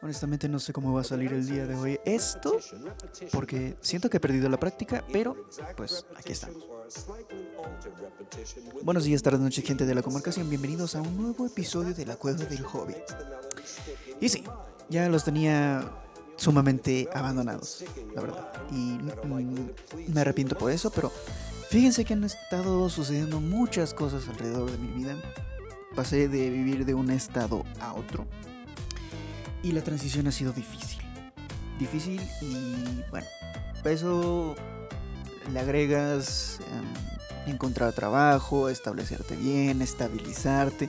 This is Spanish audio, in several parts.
Honestamente no sé cómo va a salir el día de hoy esto, porque siento que he perdido la práctica, pero pues aquí estamos. Buenos días, tardes, noches, gente de la comarcación. Bienvenidos a un nuevo episodio de La Cueva del Hobby. Y sí, ya los tenía sumamente abandonados, la verdad. Y mm, me arrepiento por eso, pero fíjense que han estado sucediendo muchas cosas alrededor de mi vida. Pasé de vivir de un estado a otro y la transición ha sido difícil. Difícil y bueno, eso le agregas em, encontrar trabajo, establecerte bien, estabilizarte.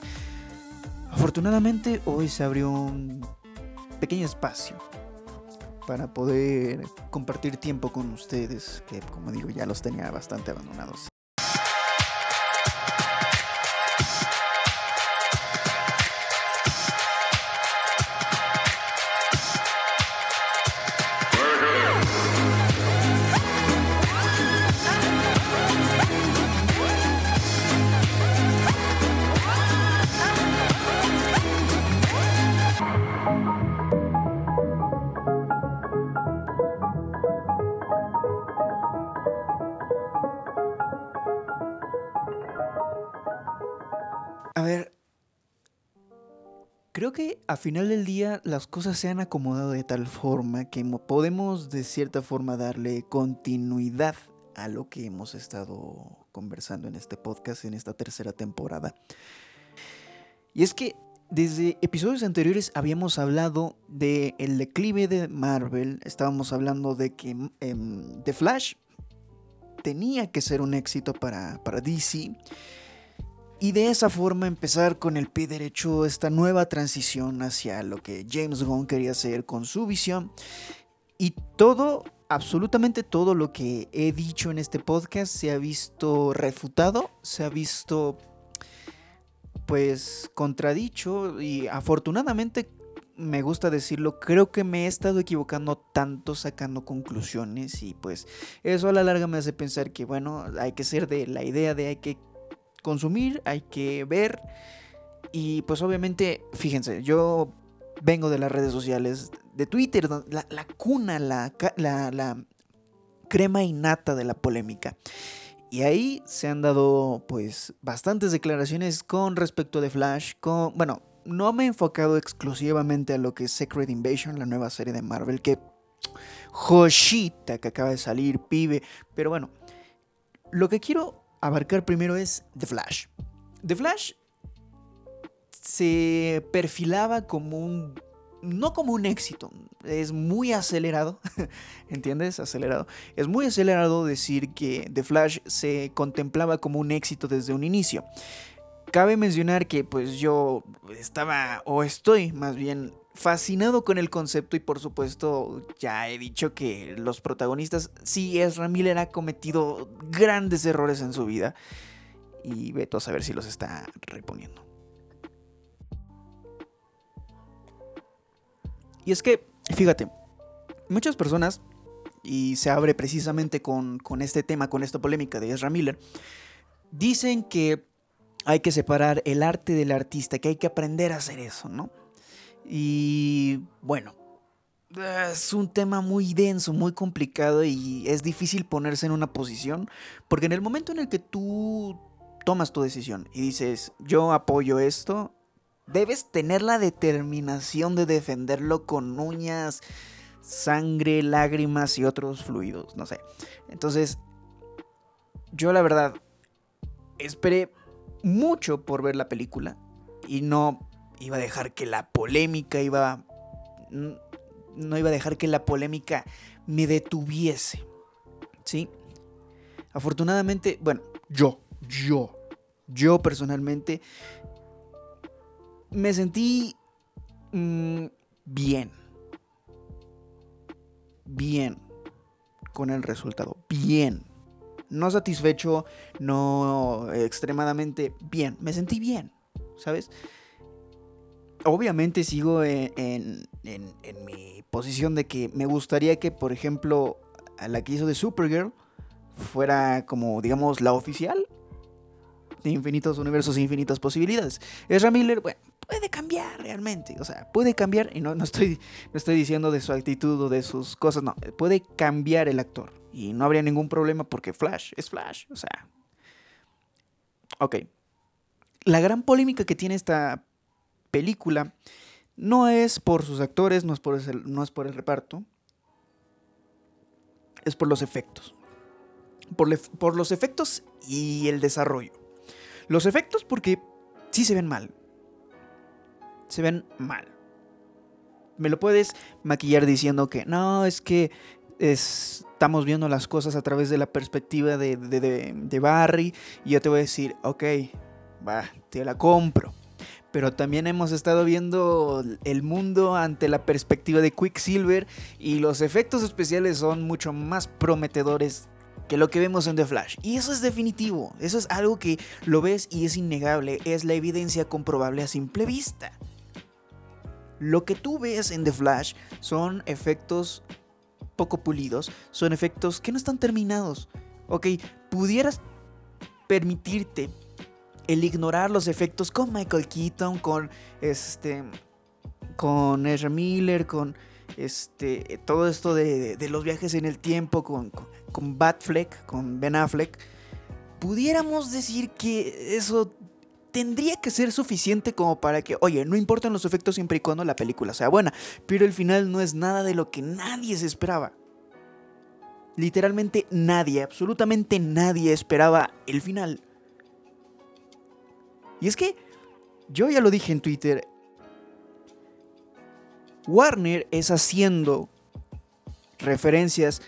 Afortunadamente hoy se abrió un pequeño espacio para poder compartir tiempo con ustedes, que como digo ya los tenía bastante abandonados. Final del día las cosas se han acomodado de tal forma que podemos de cierta forma darle continuidad a lo que hemos estado conversando en este podcast, en esta tercera temporada. Y es que desde episodios anteriores habíamos hablado del el declive de Marvel, estábamos hablando de que em, The Flash tenía que ser un éxito para, para DC y de esa forma empezar con el pie derecho esta nueva transición hacia lo que James Gunn quería hacer con su visión. Y todo, absolutamente todo lo que he dicho en este podcast se ha visto refutado, se ha visto pues contradicho y afortunadamente me gusta decirlo, creo que me he estado equivocando tanto sacando conclusiones y pues eso a la larga me hace pensar que bueno, hay que ser de la idea de hay que consumir, hay que ver. Y pues obviamente, fíjense, yo vengo de las redes sociales, de Twitter, la, la cuna, la, la, la crema innata de la polémica. Y ahí se han dado pues bastantes declaraciones con respecto de Flash, con, bueno, no me he enfocado exclusivamente a lo que es Secret Invasion, la nueva serie de Marvel, que joshita que acaba de salir, pibe, pero bueno, lo que quiero abarcar primero es The Flash. The Flash se perfilaba como un... No como un éxito, es muy acelerado, ¿entiendes? Acelerado. Es muy acelerado decir que The Flash se contemplaba como un éxito desde un inicio. Cabe mencionar que pues yo estaba, o estoy más bien, fascinado con el concepto y por supuesto ya he dicho que los protagonistas, sí, Ezra Miller ha cometido grandes errores en su vida y veto a saber si los está reponiendo. Y es que, fíjate, muchas personas, y se abre precisamente con, con este tema, con esta polémica de Ezra Miller, dicen que hay que separar el arte del artista, que hay que aprender a hacer eso, ¿no? Y bueno, es un tema muy denso, muy complicado y es difícil ponerse en una posición, porque en el momento en el que tú tomas tu decisión y dices, yo apoyo esto, debes tener la determinación de defenderlo con uñas, sangre, lágrimas y otros fluidos, no sé. Entonces, yo la verdad esperé mucho por ver la película y no iba a dejar que la polémica iba... No iba a dejar que la polémica me detuviese. ¿Sí? Afortunadamente, bueno, yo, yo, yo personalmente me sentí mmm, bien. Bien con el resultado. Bien. No satisfecho, no extremadamente bien. Me sentí bien, ¿sabes? Obviamente sigo en, mi posición de que me gustaría que, por ejemplo, la que hizo de Supergirl fuera como, digamos, la oficial de infinitos universos e infinitas posibilidades. Ezra Miller, bueno, puede cambiar realmente. O sea, puede cambiar, y no, no, estoy, no estoy diciendo de su actitud o de sus cosas, no, puede cambiar el actor. Y no habría ningún problema porque Flash es Flash. O sea, ok. La gran polémica que tiene esta película no es por sus actores, no es por el, no es por el reparto, es por los efectos. Por, por los efectos y el desarrollo. Los efectos porque sí se ven mal. Se ven mal. Me lo puedes maquillar diciendo que no, es que estamos viendo las cosas a través de la perspectiva de, de, Barry. Y yo te voy a decir, ok, va, te la compro. Pero también hemos estado viendo el mundo ante la perspectiva de Quicksilver y los efectos especiales son mucho más prometedores que lo que vemos en The Flash. Y eso es definitivo, eso es algo que lo ves y es innegable, es la evidencia comprobable a simple vista. Lo que tú ves en The Flash son efectos poco pulidos, son efectos que no están terminados. Ok, pudieras permitirte el ignorar los efectos con Michael Keaton, con este con Ezra Miller, con este todo esto de, los viajes en el tiempo, con, con, con Batfleck, con Ben Affleck, pudiéramos decir que eso tendría que ser suficiente como para que, oye, no importan los efectos siempre y cuando la película sea buena, pero el final no es nada de lo que nadie se esperaba. Literalmente nadie, absolutamente nadie esperaba el final. Y es que, yo ya lo dije en Twitter, Warner es haciendo referencias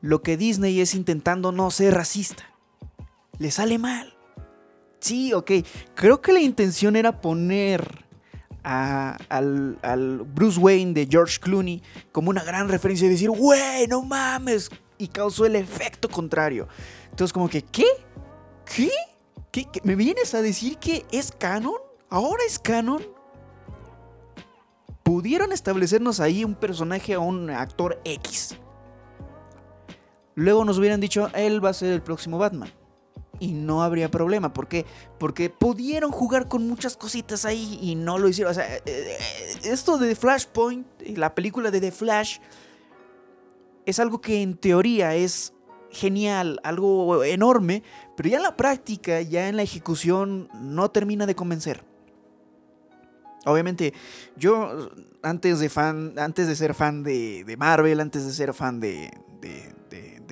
lo que Disney es intentando no ser racista. Le sale mal. Sí, ok. Creo que la intención era poner al, Bruce Wayne de George Clooney como una gran referencia y decir, güey, no mames. Y causó el efecto contrario. Entonces, como que, ¿qué? ¿Qué? ¿Me vienes a decir que es canon? ¿Ahora es canon? Pudieron establecernos ahí un personaje o un actor X. Luego nos hubieran dicho, él va a ser el próximo Batman y no habría problema. ¿Por qué? Porque pudieron jugar con muchas cositas ahí y no lo hicieron. O sea, eh, eh, esto de Flashpoint, la película de The Flash, es algo que en teoría es genial, algo enorme, pero ya en la práctica, ya en la ejecución, no termina de convencer. Obviamente, yo antes de fan, antes de ser fan de, de Marvel, antes de ser fan de,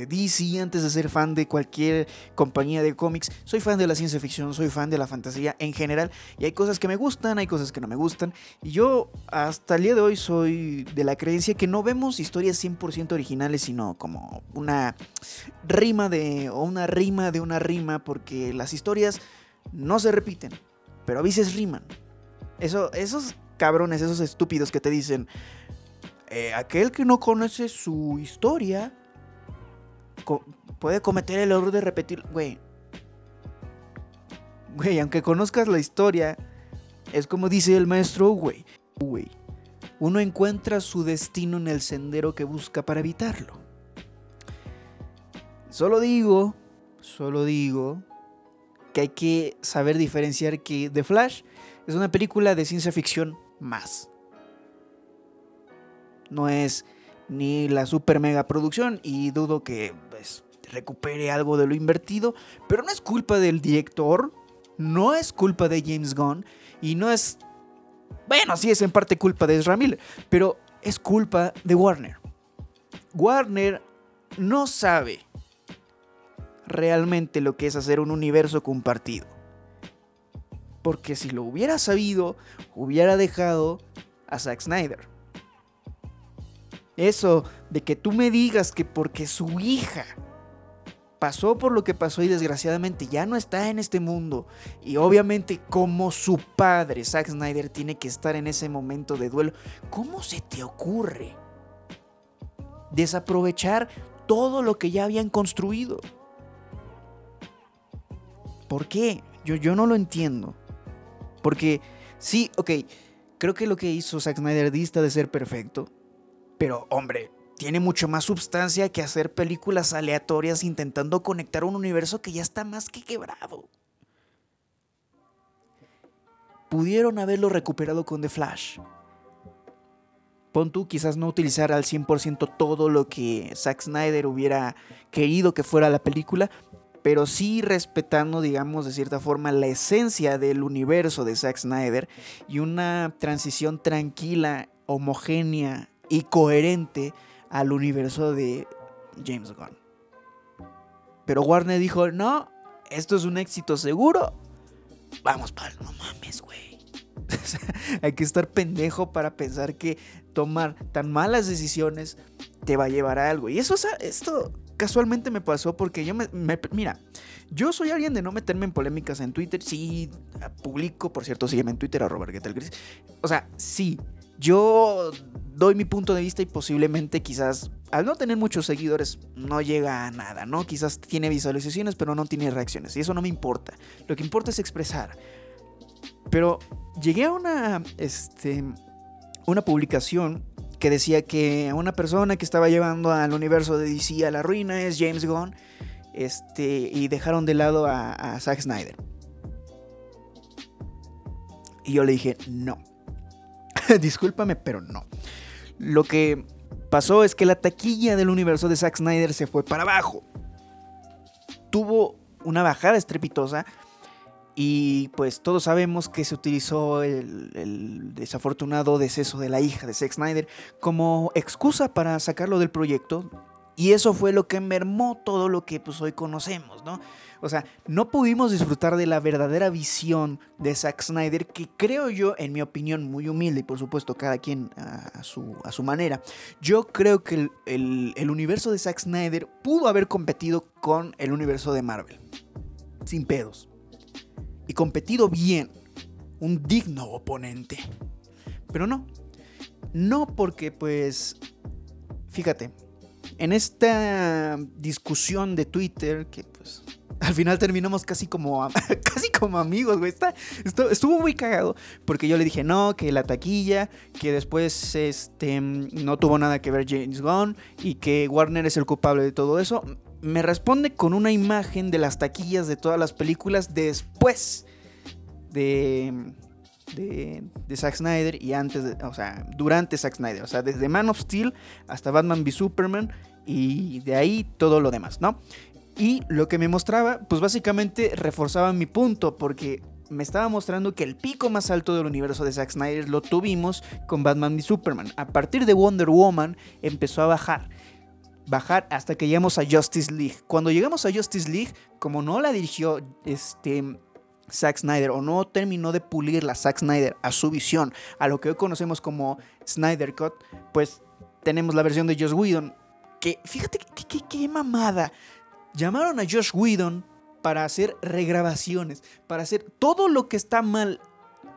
de DC, antes de ser fan de cualquier compañía de cómics, soy fan de la ciencia ficción, soy fan de la fantasía en general. Y hay cosas que me gustan, hay cosas que no me gustan. Y yo hasta el día de hoy soy de la creencia que no vemos historias 100% originales, sino como una rima de, o una rima de una rima, porque las historias no se repiten, pero a veces riman. Eso, esos cabrones, esos estúpidos que te dicen, eh, aquel que no conoce su historia puede cometer el error de repetir, güey. Güey, aunque conozcas la historia, es como dice el maestro, güey. Güey. Uno encuentra su destino en el sendero que busca para evitarlo. Solo digo, solo digo que hay que saber diferenciar que The Flash es una película de ciencia ficción más. No es ni la super mega producción y dudo que recupere algo de lo invertido, pero no es culpa del director, no es culpa de James Gunn y no es bueno, sí es en parte culpa de Ezra pero es culpa de Warner. Warner no sabe realmente lo que es hacer un universo compartido. Porque si lo hubiera sabido, hubiera dejado a Zack Snyder. Eso de que tú me digas que porque su hija pasó por lo que pasó y desgraciadamente ya no está en este mundo. Y obviamente como su padre, Zack Snyder, tiene que estar en ese momento de duelo. ¿Cómo se te ocurre desaprovechar todo lo que ya habían construido? ¿Por qué? Yo, yo no lo entiendo. Porque sí, ok, creo que lo que hizo Zack Snyder dista de ser perfecto pero, hombre, tiene mucho más sustancia que hacer películas aleatorias intentando conectar un universo que ya está más que quebrado. pudieron haberlo recuperado con The Flash. Pon tú quizás no utilizar al 100% todo lo que Zack Snyder hubiera querido que fuera la película, pero sí respetando, digamos, de cierta forma la esencia del universo de Zack Snyder y una transición tranquila, homogénea y coherente al universo de James Gunn. Pero Warner dijo, no, esto es un éxito seguro. Vamos para no mames, güey. Hay que estar pendejo para pensar que tomar tan malas decisiones te va a llevar a algo. Y eso, esto casualmente me pasó porque yo me, Mira, yo soy alguien de no meterme en polémicas en Twitter. Sí, publico, por cierto, sígueme en Twitter, arroba Gris. O sea, sí, yo doy mi punto de vista y posiblemente quizás al no tener muchos seguidores no llega a nada, ¿no? Quizás tiene visualizaciones pero no tiene reacciones y eso no me importa. Lo que importa es expresar. Pero llegué a una, este, una publicación que decía que una persona que estaba llevando al universo de DC a la ruina es James Gunn este, y dejaron de lado a, a Zack Snyder. Y yo le dije, no. Discúlpame, pero no. Lo que pasó es que la taquilla del universo de Zack Snyder se fue para abajo. Tuvo una bajada estrepitosa y pues todos sabemos que se utilizó el, desafortunado deceso de la hija de Zack Snyder como excusa para sacarlo del proyecto. Y eso fue lo que mermó todo lo que pues hoy conocemos, ¿no? O sea, no pudimos disfrutar de la verdadera visión de Zack Snyder, que creo yo, en mi opinión muy humilde, y por supuesto cada quien a, su, a su, manera, yo creo que el, el universo de Zack Snyder pudo haber competido con el universo de Marvel. Sin pedos. Y competido bien. Un digno oponente. Pero no. No porque pues... Fíjate, en esta discusión de Twitter, que pues al final terminamos casi como, casi como amigos, güey. estuvo muy cagado porque yo le dije, no, que la taquilla, que después este, no tuvo nada que ver James Gunn y que Warner es el culpable de todo eso. Me responde con una imagen de las taquillas de todas las películas después de, de, de Zack Snyder y antes, de, o sea, durante Zack Snyder. O sea, desde Man of Steel hasta Batman v Superman y de ahí todo lo demás, ¿no? Y lo que me mostraba, pues básicamente reforzaba mi punto, porque me estaba mostrando que el pico más alto del universo de Zack Snyder lo tuvimos con Batman y Superman. A partir de Wonder Woman empezó a bajar. Bajar hasta que llegamos a Justice League. Cuando llegamos a Justice League, como no la dirigió este, Zack Snyder o no terminó de pulir la Zack Snyder a su visión, a lo que hoy conocemos como Snyder Cut, pues tenemos la versión de Joss Whedon. Que fíjate qué mamada. Llamaron a Josh Whedon para hacer regrabaciones, para hacer todo lo que está mal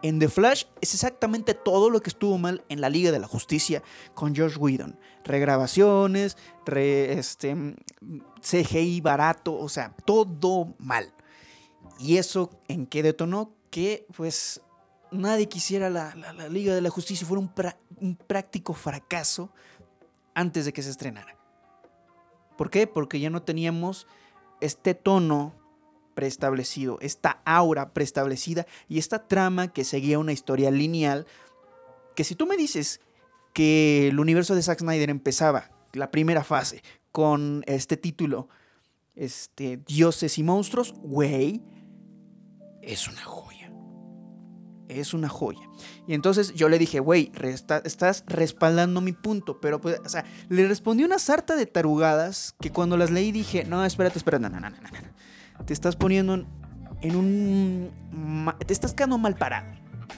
en The Flash es exactamente todo lo que estuvo mal en la Liga de la Justicia con Josh Whedon. Regrabaciones, este, CGI barato, o sea, todo mal. Y eso en qué detonó que pues nadie quisiera la, Liga de la Justicia, fuera un, un práctico fracaso antes de que se estrenara. ¿Por qué? Porque ya no teníamos este tono preestablecido, esta aura preestablecida y esta trama que seguía una historia lineal. Que si tú me dices que el universo de Zack Snyder empezaba, la primera fase, con este título, este, Dioses y Monstruos, güey, es una joya es una joya. Y entonces yo le dije, güey, estás respaldando mi punto. Pero, pues, o sea, le respondí una sarta de tarugadas que cuando las leí dije, no, espérate, espérate, no, no, no, no, no. Te estás poniendo en un... Te estás quedando mal parado,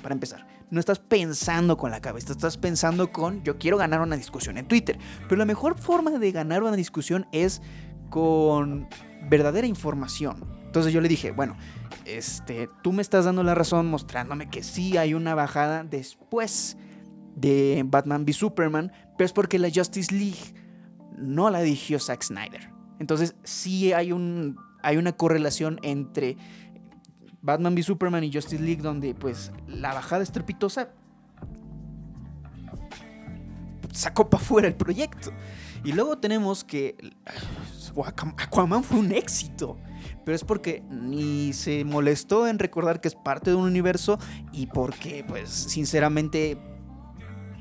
para empezar. No estás pensando con la cabeza, estás pensando con, yo quiero ganar una discusión en Twitter. Pero la mejor forma de ganar una discusión es con verdadera información entonces yo le dije, bueno, este, tú me estás dando la razón mostrándome que sí hay una bajada después de Batman v Superman, pero es porque la Justice League no la dirigió Zack Snyder. Entonces sí hay, un, hay una correlación entre Batman v Superman y Justice League donde pues la bajada estrepitosa sacó para fuera el proyecto. Y luego tenemos que Aquaman fue un éxito. Pero es porque ni se molestó en recordar que es parte de un universo y porque, pues, sinceramente,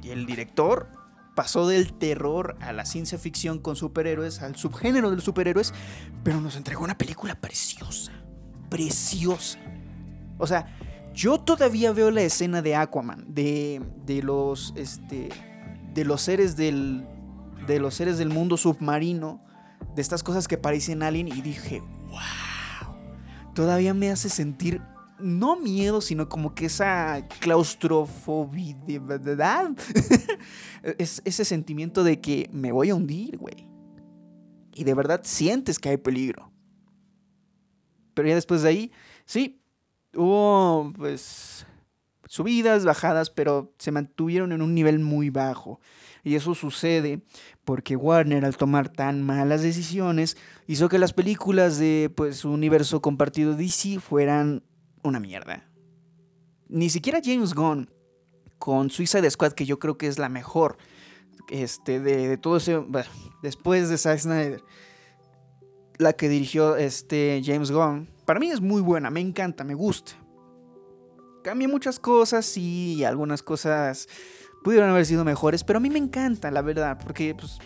el director pasó del terror a la ciencia ficción con superhéroes, al subgénero de los superhéroes, pero nos entregó una película preciosa. Preciosa. O sea, yo todavía veo la escena de Aquaman, de, de los, este, de los seres del, de los seres del mundo submarino, de estas cosas que parecen alien y dije, wow, todavía me hace sentir no miedo, sino como que esa claustrofobia, ¿verdad? es ese sentimiento de que me voy a hundir, güey. Y de verdad sientes que hay peligro. Pero ya después de ahí, sí, hubo pues subidas, bajadas, pero se mantuvieron en un nivel muy bajo. Y eso sucede porque Warner al tomar tan malas decisiones hizo que las películas de pues su universo compartido DC fueran una mierda. Ni siquiera James Gunn con Suicide Squad que yo creo que es la mejor este de, todo ese después de Zack Snyder la que dirigió este James Gunn para mí es muy buena, me encanta, me gusta. Cambia muchas cosas y algunas cosas pudieron haber sido mejores, pero a mí me encanta, la verdad, porque pues,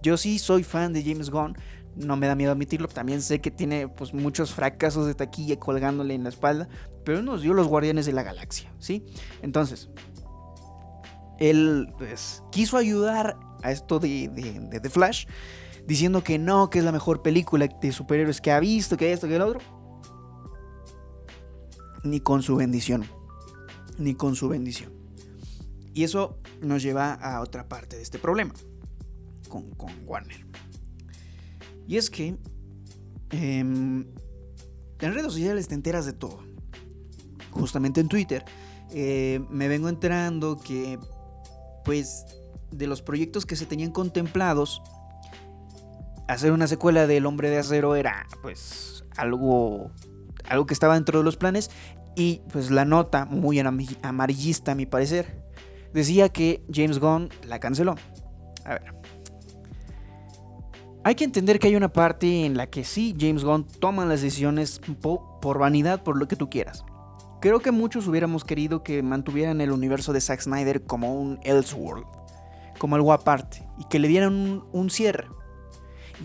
yo sí soy fan de James Gunn, no me da miedo admitirlo, también sé que tiene pues, muchos fracasos de taquilla colgándole en la espalda, pero nos dio los Guardianes de la Galaxia, ¿sí? Entonces, él pues, quiso ayudar a esto de, de, de, Flash, diciendo que no, que es la mejor película de superhéroes que ha visto, que esto, que el otro. Ni con su bendición. Ni con su bendición. Y eso nos lleva a otra parte de este problema con, Warner. Y es que em, en redes sociales te enteras de todo. Justamente en Twitter eh, me vengo enterando que, pues, de los proyectos que se tenían contemplados, hacer una secuela del Hombre de Acero era, pues, algo, algo que estaba dentro de los planes. Y, pues, la nota, muy amarillista a mi parecer, decía que James Gunn la canceló. A ver. Hay que entender que hay una parte en la que sí, James Gunn toma las decisiones por vanidad, por lo que tú quieras. Creo que muchos hubiéramos querido que mantuvieran el universo de Zack Snyder como un Elseworld, como algo aparte, y que le dieran un, un cierre.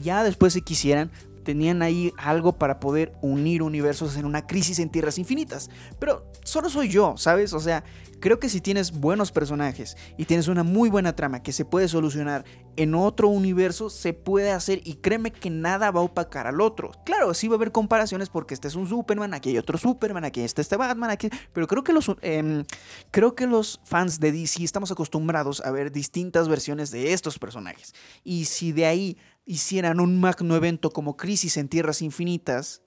Ya después, si quisieran, tenían ahí algo para poder unir universos en una crisis en tierras infinitas. Pero solo soy yo, ¿sabes? O sea, creo que si tienes buenos personajes y tienes una muy buena trama que se puede solucionar en otro universo, se puede hacer y créeme que nada va a opacar al otro. Claro, sí va a haber comparaciones porque este es un Superman, aquí hay otro Superman, aquí está este Batman, aquí... Pero creo que los, em, creo que los fans de DC estamos acostumbrados a ver distintas versiones de estos personajes. Y si de ahí hicieran un magno evento como Crisis en Tierras Infinitas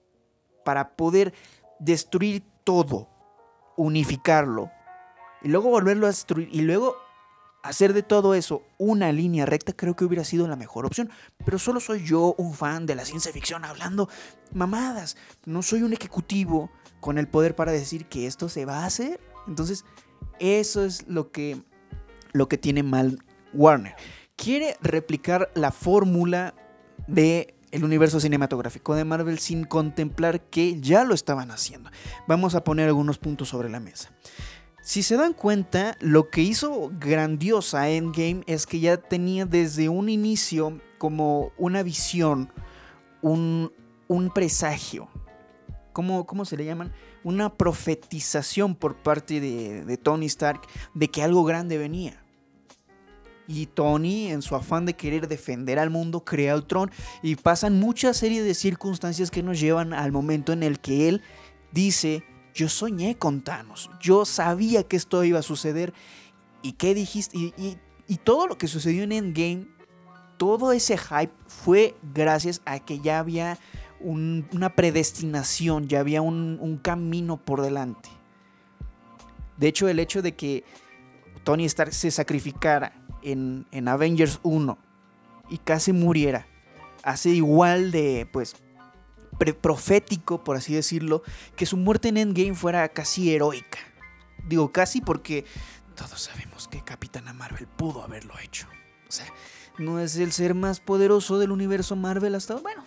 para poder destruir todo, unificarlo y luego volverlo a destruir y luego hacer de todo eso una línea recta, creo que hubiera sido la mejor opción. Pero solo soy yo un fan de la ciencia ficción hablando mamadas. No soy un ejecutivo con el poder para decir que esto se va a hacer. Entonces, eso es lo que, lo que tiene mal Warner quiere replicar la fórmula de el universo cinematográfico de Marvel sin contemplar que ya lo estaban haciendo. Vamos a poner algunos puntos sobre la mesa. Si se dan cuenta, lo que hizo grandiosa Endgame es que ya tenía desde un inicio como una visión, un, un presagio. ¿Cómo, ¿Cómo, se le llaman? Una profetización por parte de, de Tony Stark de que algo grande venía. Y Tony, en su afán de querer defender al mundo, crea Ultron y pasan muchas series de circunstancias que nos llevan al momento en el que él dice, yo soñé con Thanos, yo sabía que esto iba a suceder y qué dijiste, y, todo lo que sucedió en Endgame, todo ese hype fue gracias a que ya había una predestinación, ya había un, un camino por delante. De hecho, el hecho de que Tony Stark se sacrificara en, Avengers 1 y casi muriera, hace igual de, pues, profético, por así decirlo, que su muerte en Endgame fuera casi heroica. Digo casi porque todos sabemos que Capitana Marvel pudo haberlo hecho. O sea, no es el ser más poderoso del universo Marvel hasta... Bueno,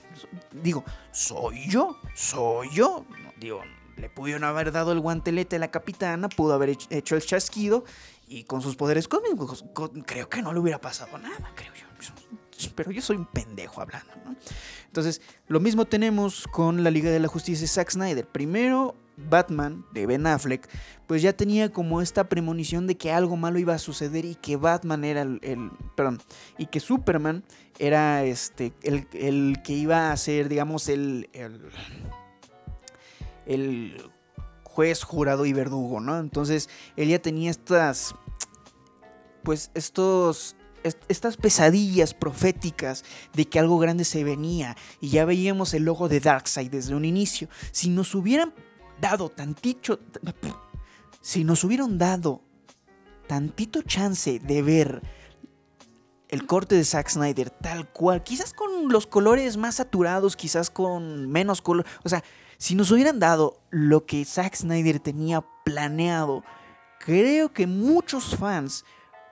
digo, soy yo, soy yo. Digo, le pudieron haber dado el guantelete a la capitana, pudo haber hecho el chasquido y con sus poderes cósmicos creo que no le hubiera pasado nada, creo yo. Pero yo soy un pendejo hablando, ¿no? Entonces, lo mismo tenemos con la Liga de la Justicia de Zack Snyder. Primero, Batman de Ben Affleck, pues ya tenía como esta premonición de que algo malo iba a suceder y que Batman era el, perdón, y que Superman era este, el, el que iba a ser, digamos, el, el, el juez, jurado y verdugo, ¿no? Entonces él ya tenía estas, pues estos estas pesadillas proféticas de que algo grande se venía y ya veíamos el logo de Darkseid desde un inicio. Si nos hubieran dado tantito, si nos hubieran dado tantito chance de ver el corte de Zack Snyder tal cual, quizás con los colores más saturados, quizás con menos color, o sea, si nos hubieran dado lo que Zack Snyder tenía planeado, creo que muchos fans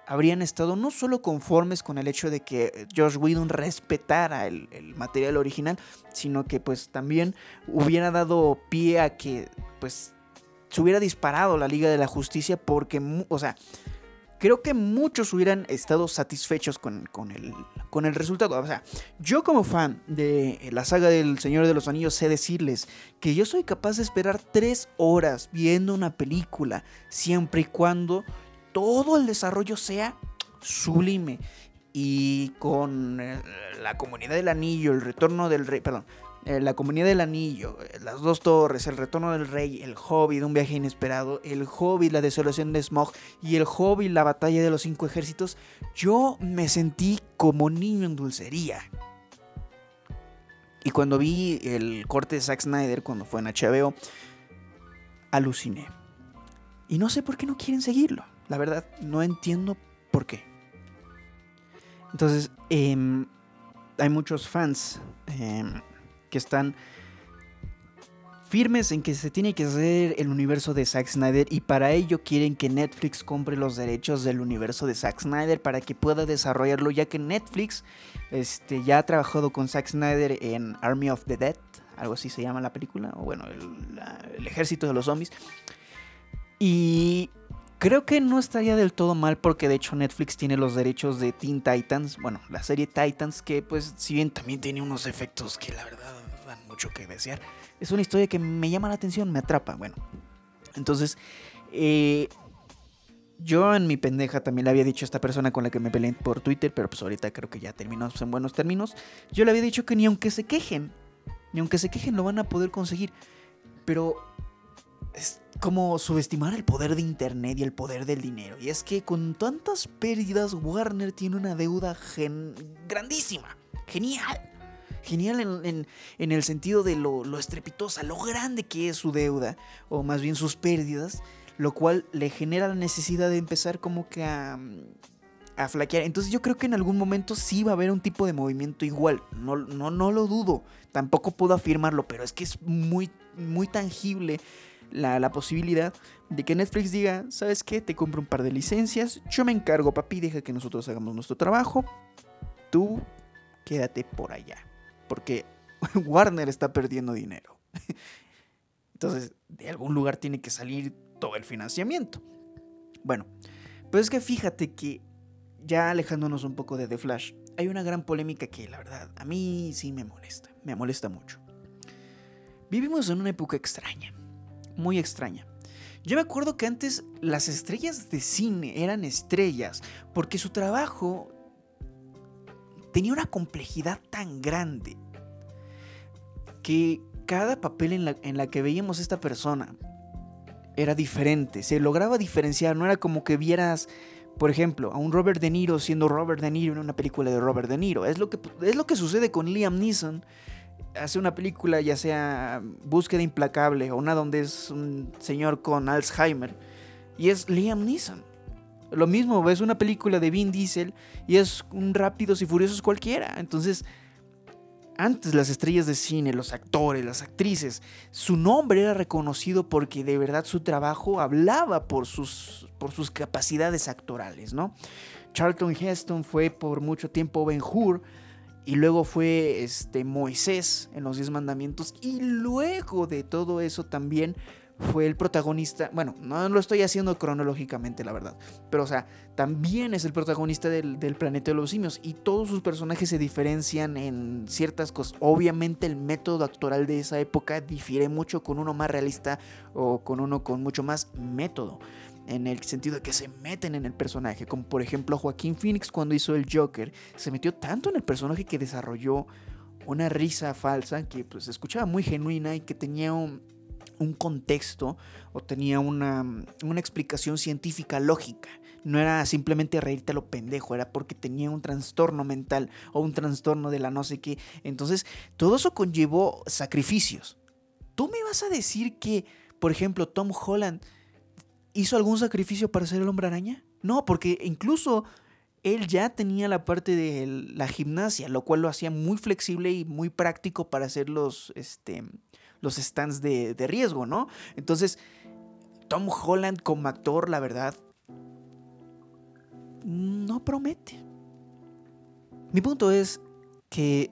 habrían estado no solo conformes con el hecho de que Josh Whedon respetara el, material original, sino que pues también hubiera dado pie a que pues se hubiera disparado la Liga de la Justicia porque, o sea, creo que muchos hubieran estado satisfechos con, con, el, con el resultado. O sea, yo como fan de la saga del Señor de los Anillos sé decirles que yo soy capaz de esperar tres horas viendo una película siempre y cuando todo el desarrollo sea sublime. Y con eh, la comunidad del anillo, el retorno del rey, perdón, eh, la comunidad del anillo, eh, las dos torres, el retorno del rey, el hobbit, un viaje inesperado, el hobbit, la desolación de Smog y el hobbit, la batalla de los cinco ejércitos, yo me sentí como niño en dulcería. Y cuando vi el corte de Zack Snyder, cuando fue en HBO, aluciné. Y no sé por qué no quieren seguirlo. La verdad, no entiendo por qué. Entonces, em, hay muchos fans em, que están firmes en que se tiene que hacer el universo de Zack Snyder y para ello quieren que Netflix compre los derechos del universo de Zack Snyder para que pueda desarrollarlo ya que Netflix este, ya ha trabajado con Zack Snyder en Army of the Dead, algo así se llama la película, o bueno, el ejército de los zombies. Y Creo que no estaría del todo mal porque de hecho Netflix tiene los derechos de Teen Titans, bueno, la serie Titans que pues si bien también tiene unos efectos que la verdad que desear, es una historia que me llama la atención, me atrapa, bueno. Entonces, eh, yo en mi pendeja también le había dicho a esta persona con la que me peleé por Twitter, pero pues ahorita creo que ya terminamos en buenos términos, yo le había dicho que ni aunque se quejen, ni aunque se quejen lo van a poder conseguir, pero es como subestimar el poder de Internet y el poder del dinero. Y es que con tantas pérdidas, Warner tiene una deuda grandísima. Genial. Genial en, el sentido de lo, lo, estrepitosa, lo grande que es su deuda, o más bien sus pérdidas, lo cual le genera la necesidad de empezar como que a, a flaquear. Entonces yo creo que en algún momento sí va a haber un tipo de movimiento igual. No, no, no lo dudo. Tampoco puedo afirmarlo, pero es que es muy, muy tangible la, posibilidad de que Netflix diga, ¿sabes qué? Te compro un par de licencias, yo me encargo, papi, deja que nosotros hagamos nuestro trabajo, tú quédate por allá, porque Warner está perdiendo dinero. Entonces, de algún lugar tiene que salir todo el financiamiento. Bueno, pues es que fíjate que ya alejándonos un poco de The Flash, hay una gran polémica que la verdad a mí sí me molesta, me molesta mucho. Vivimos en una época extraña muy extraña. Yo me acuerdo que antes las estrellas de cine eran estrellas porque su trabajo tenía una complejidad tan grande que cada papel en la, en la que veíamos esta persona era diferente, se lograba diferenciar, no era como que vieras por ejemplo, a un Robert De Niro siendo Robert De Niro en una película de Robert De Niro. Es lo que, es lo que sucede con Liam Neeson hace una película, ya sea Búsqueda Implacable o una donde es un señor con Alzheimer, y es Liam Neeson. Lo mismo, ves una película de Vin Diesel y es un Rápidos y Furiosos cualquiera. Entonces, antes las estrellas de cine, los actores, las actrices, su nombre era reconocido porque de verdad su trabajo hablaba por sus, por sus capacidades actorales, ¿no? Charlton Heston fue por mucho tiempo Ben Hur. Y luego fue este, Moisés en los Diez Mandamientos. Y luego de todo eso también fue el protagonista, bueno, no lo estoy haciendo cronológicamente, la verdad, pero o sea, también es el protagonista del, planeta de los simios y todos sus personajes se diferencian en ciertas cosas. Obviamente el método actoral de esa época difiere mucho con uno más realista o con uno con mucho más método, en el sentido de que se meten en el personaje, como por ejemplo Joaquín Phoenix cuando hizo el Joker, se metió tanto en el personaje que desarrolló una risa falsa que pues escuchaba muy genuina y que tenía un un contexto o tenía una, explicación científica lógica. No era simplemente reírte a lo pendejo, era porque tenía un trastorno mental o un trastorno de la no sé qué. Entonces, todo eso conllevó sacrificios. ¿Tú me vas a decir que, por ejemplo, Tom Holland hizo algún sacrificio para ser el hombre araña? No, porque incluso él ya tenía la parte de la gimnasia, lo cual lo hacía muy flexible y muy práctico para hacer los, este, los stands de, riesgo, ¿no? Entonces, Tom Holland como actor, la verdad, no promete. Mi punto es que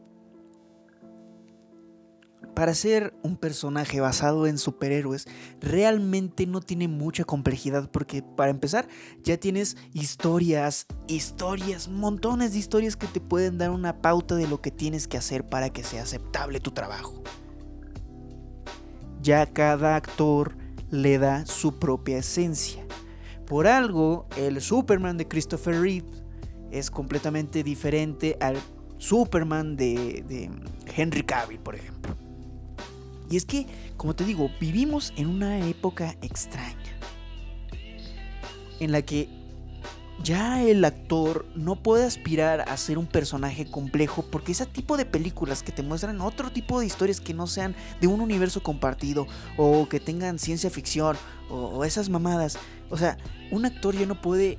para ser un personaje basado en superhéroes, realmente no tiene mucha complejidad porque para empezar ya tienes historias, historias, montones de historias que te pueden dar una pauta de lo que tienes que hacer para que sea aceptable tu trabajo ya cada actor le da su propia esencia. Por algo, el Superman de Christopher Reeve es completamente diferente al Superman de, Henry Cavill, por ejemplo. Y es que, como te digo, vivimos en una época extraña, en la que ya el actor no puede aspirar a ser un personaje complejo porque ese tipo de películas que te muestran otro tipo de historias que no sean de un universo compartido o que tengan ciencia ficción o, esas mamadas, o sea, un actor ya no puede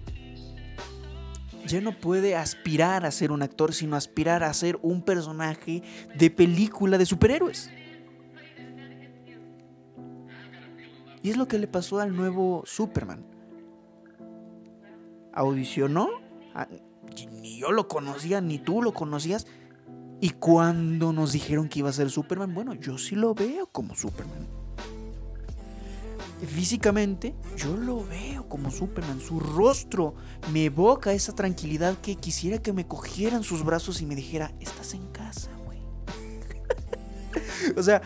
ya no puede aspirar a ser un actor, sino aspirar a ser un personaje de película de superhéroes. Y es lo que le pasó al nuevo Superman audicionó, ni yo lo conocía, ni tú lo conocías. Y cuando nos dijeron que iba a ser Superman, bueno, yo sí lo veo como Superman. Físicamente, yo lo veo como Superman. Su rostro me evoca esa tranquilidad que quisiera que me cogieran sus brazos y me dijera, estás en casa, güey. o sea,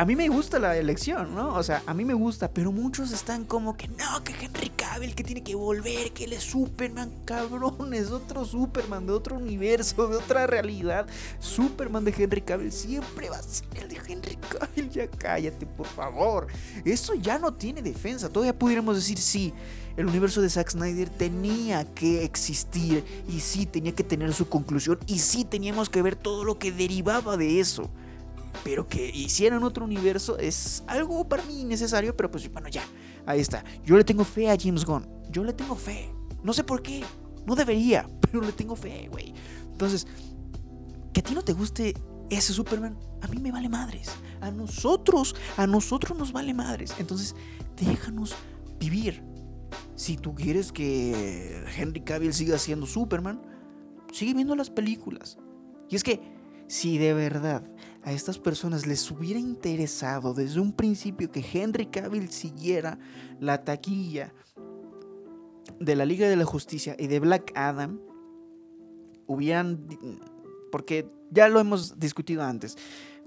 a mí me gusta la elección, ¿no? O sea, a mí me gusta, pero muchos están como que no, que Henry Cavill, que tiene que volver, que él es Superman, cabrón, es otro Superman de otro universo, de otra realidad. Superman de Henry Cavill siempre va a ser el de Henry Cavill, ya cállate, por favor. Eso ya no tiene defensa. Todavía pudiéramos decir sí. El universo de Zack Snyder tenía que existir y sí tenía que tener su conclusión y sí teníamos que ver todo lo que derivaba de eso pero que hicieran otro universo es algo para mí innecesario, pero pues bueno, ya, ahí está. Yo le tengo fe a James Gunn, yo le tengo fe. No sé por qué, no debería, pero le tengo fe, güey. Entonces, que a ti no te guste ese Superman, a mí me vale madres. A nosotros, a nosotros nos vale madres. Entonces, déjanos vivir. Si tú quieres que Henry Cavill siga siendo Superman, sigue viendo las películas. Y es que, si de verdad a estas personas les hubiera interesado desde un principio que Henry Cavill siguiera la taquilla de la Liga de la Justicia y de Black Adam, hubieran... Porque ya lo hemos discutido antes.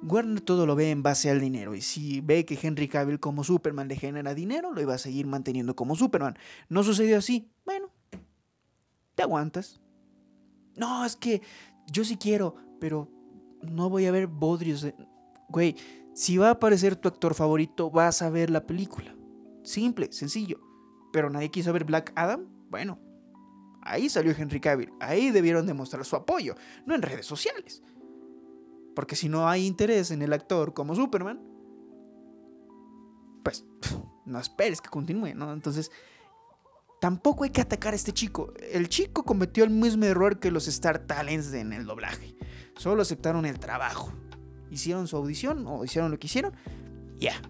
Warner todo lo ve en base al dinero y si ve que Henry Cavill como Superman le genera dinero, lo iba a seguir manteniendo como Superman. No sucedió así. Bueno, te aguantas. No, es que yo sí quiero, pero no voy a ver bodrios. Güey, si va a aparecer tu actor favorito, vas a ver la película. Simple, sencillo. Pero nadie quiso ver Black Adam. Bueno, ahí salió Henry Cavill. Ahí debieron demostrar su apoyo, no en redes sociales. Porque si no hay interés en el actor como Superman, pues no esperes que continúe, ¿no? Entonces, tampoco hay que atacar a este chico. El chico cometió el mismo error que los Star Talents en el doblaje. Solo aceptaron el trabajo. Hicieron su audición o hicieron lo que hicieron. Ya.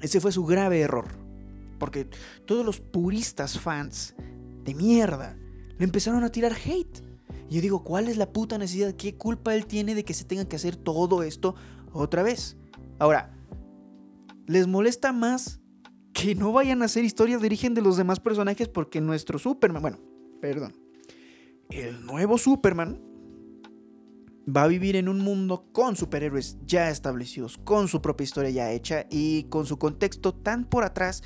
Ese fue su grave error. Porque todos los puristas fans de mierda le empezaron a tirar hate. Y yo digo, ¿cuál es la puta necesidad? ¿Qué culpa él tiene de que se tenga que hacer todo esto otra vez? Ahora, ¿les molesta más que no vayan a hacer historias de origen de los demás personajes porque nuestro Superman, bueno, perdón, el nuevo Superman va a vivir en un mundo con superhéroes ya establecidos, con su propia historia ya hecha y con su contexto tan por atrás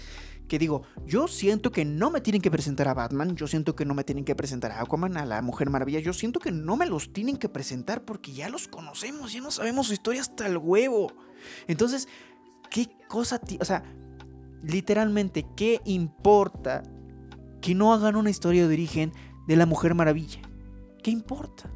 que digo, yo siento que no me tienen que presentar a Batman, yo siento que no me tienen que presentar a Aquaman, a la Mujer Maravilla, yo siento que no me los tienen que presentar porque ya los conocemos, ya no sabemos su historia hasta el huevo. Entonces, ¿qué cosa, o sea, literalmente, ¿qué importa que no hagan una historia de origen de la Mujer Maravilla? ¿Qué importa?